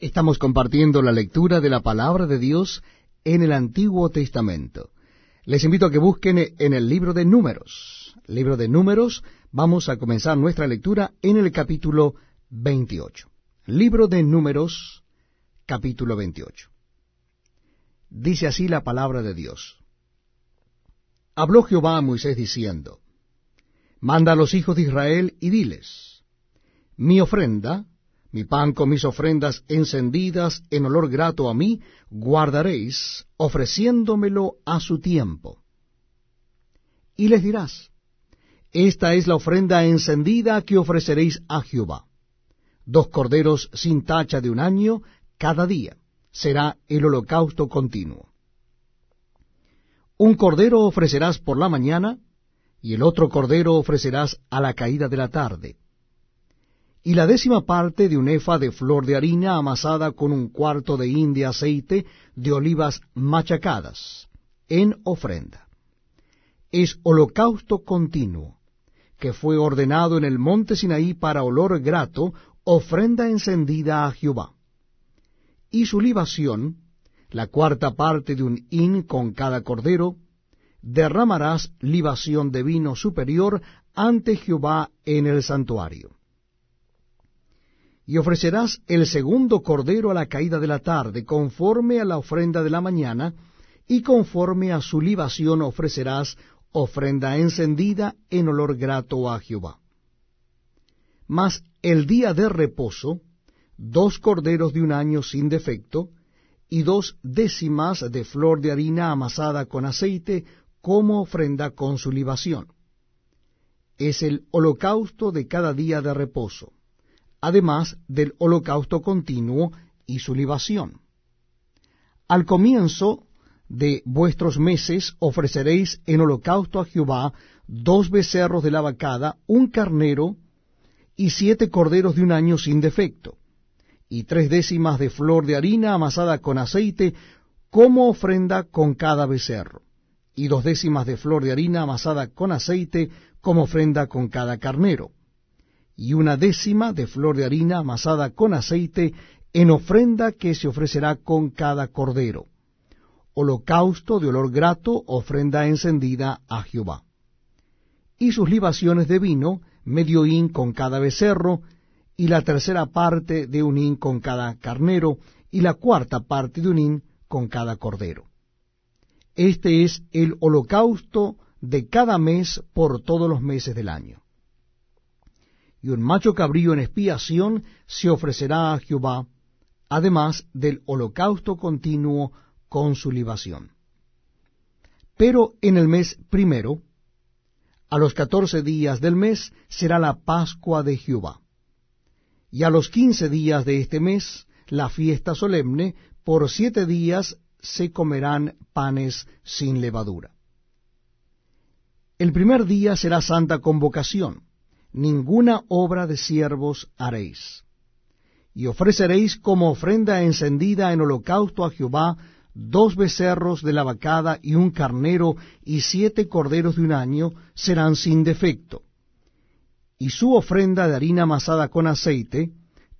Estamos compartiendo la lectura de la palabra de Dios en el Antiguo Testamento. Les invito a que busquen en el libro de Números. Libro de Números, vamos a comenzar nuestra lectura en el capítulo 28. Libro de Números, capítulo 28. Dice así la palabra de Dios. Habló Jehová a Moisés diciendo, Manda a los hijos de Israel y diles, Mi ofrenda, mi pan con mis ofrendas encendidas en olor grato a mí, guardaréis, ofreciéndomelo a su tiempo. Y les dirás, Esta es la ofrenda encendida que ofreceréis a Jehová. Dos corderos sin tacha de un año cada día será el holocausto continuo. Un cordero ofrecerás por la mañana, y el otro cordero ofrecerás a la caída de la tarde y la décima parte de un efa de flor de harina amasada con un cuarto de hin de aceite de olivas machacadas, en ofrenda. Es holocausto continuo, que fue ordenado en el monte Sinaí para olor grato, ofrenda encendida a Jehová. Y su libación, la cuarta parte de un hin con cada cordero, derramarás libación de vino superior ante Jehová en el santuario y ofrecerás el segundo cordero a la caída de la tarde, conforme a la ofrenda de la mañana, y conforme a su libación ofrecerás ofrenda encendida en olor grato a Jehová. Mas el día de reposo, dos corderos de un año sin defecto, y dos décimas de flor de harina amasada con aceite, como ofrenda con su libación. Es el holocausto de cada día de reposo además del holocausto continuo y su libación. Al comienzo de vuestros meses ofreceréis en holocausto a Jehová dos becerros de la vacada, un carnero y siete corderos de un año sin defecto, y tres décimas de flor de harina amasada con aceite como ofrenda con cada becerro, y dos décimas de flor de harina amasada con aceite como ofrenda con cada carnero y una décima de flor de harina amasada con aceite en ofrenda que se ofrecerá con cada cordero. Holocausto de olor grato, ofrenda encendida a Jehová. Y sus libaciones de vino, medio hin con cada becerro, y la tercera parte de un hin con cada carnero, y la cuarta parte de un hin con cada cordero. Este es el holocausto de cada mes por todos los meses del año y un macho cabrío en expiación se ofrecerá a Jehová, además del holocausto continuo con su libación. Pero en el mes primero, a los catorce días del mes, será la Pascua de Jehová. Y a los quince días de este mes, la fiesta solemne, por siete días se comerán panes sin levadura. El primer día será santa convocación ninguna obra de siervos haréis. Y ofreceréis como ofrenda encendida en holocausto a Jehová dos becerros de la vacada y un carnero y siete corderos de un año serán sin defecto. Y su ofrenda de harina amasada con aceite,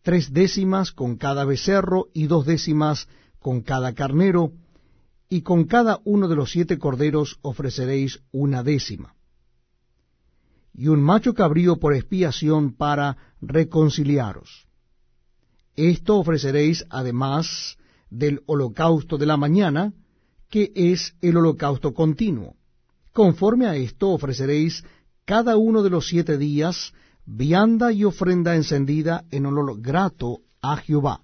tres décimas con cada becerro y dos décimas con cada carnero, y con cada uno de los siete corderos ofreceréis una décima y un macho cabrío por expiación para reconciliaros. Esto ofreceréis además del holocausto de la mañana, que es el holocausto continuo. Conforme a esto ofreceréis cada uno de los siete días vianda y ofrenda encendida en olor grato a Jehová.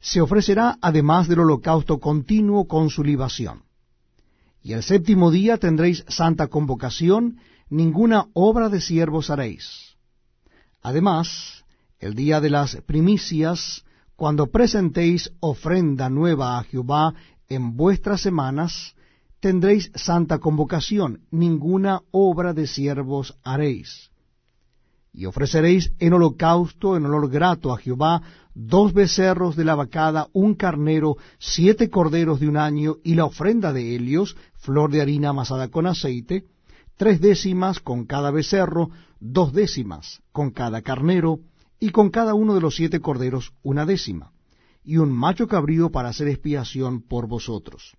Se ofrecerá además del holocausto continuo con su libación. Y el séptimo día tendréis santa convocación, ninguna obra de siervos haréis. Además, el día de las primicias, cuando presentéis ofrenda nueva a Jehová en vuestras semanas, tendréis santa convocación, ninguna obra de siervos haréis. Y ofreceréis en holocausto, en olor grato a Jehová, dos becerros de la vacada, un carnero, siete corderos de un año, y la ofrenda de Helios, flor de harina amasada con aceite, tres décimas con cada becerro, dos décimas con cada carnero, y con cada uno de los siete corderos una décima, y un macho cabrío para hacer expiación por vosotros.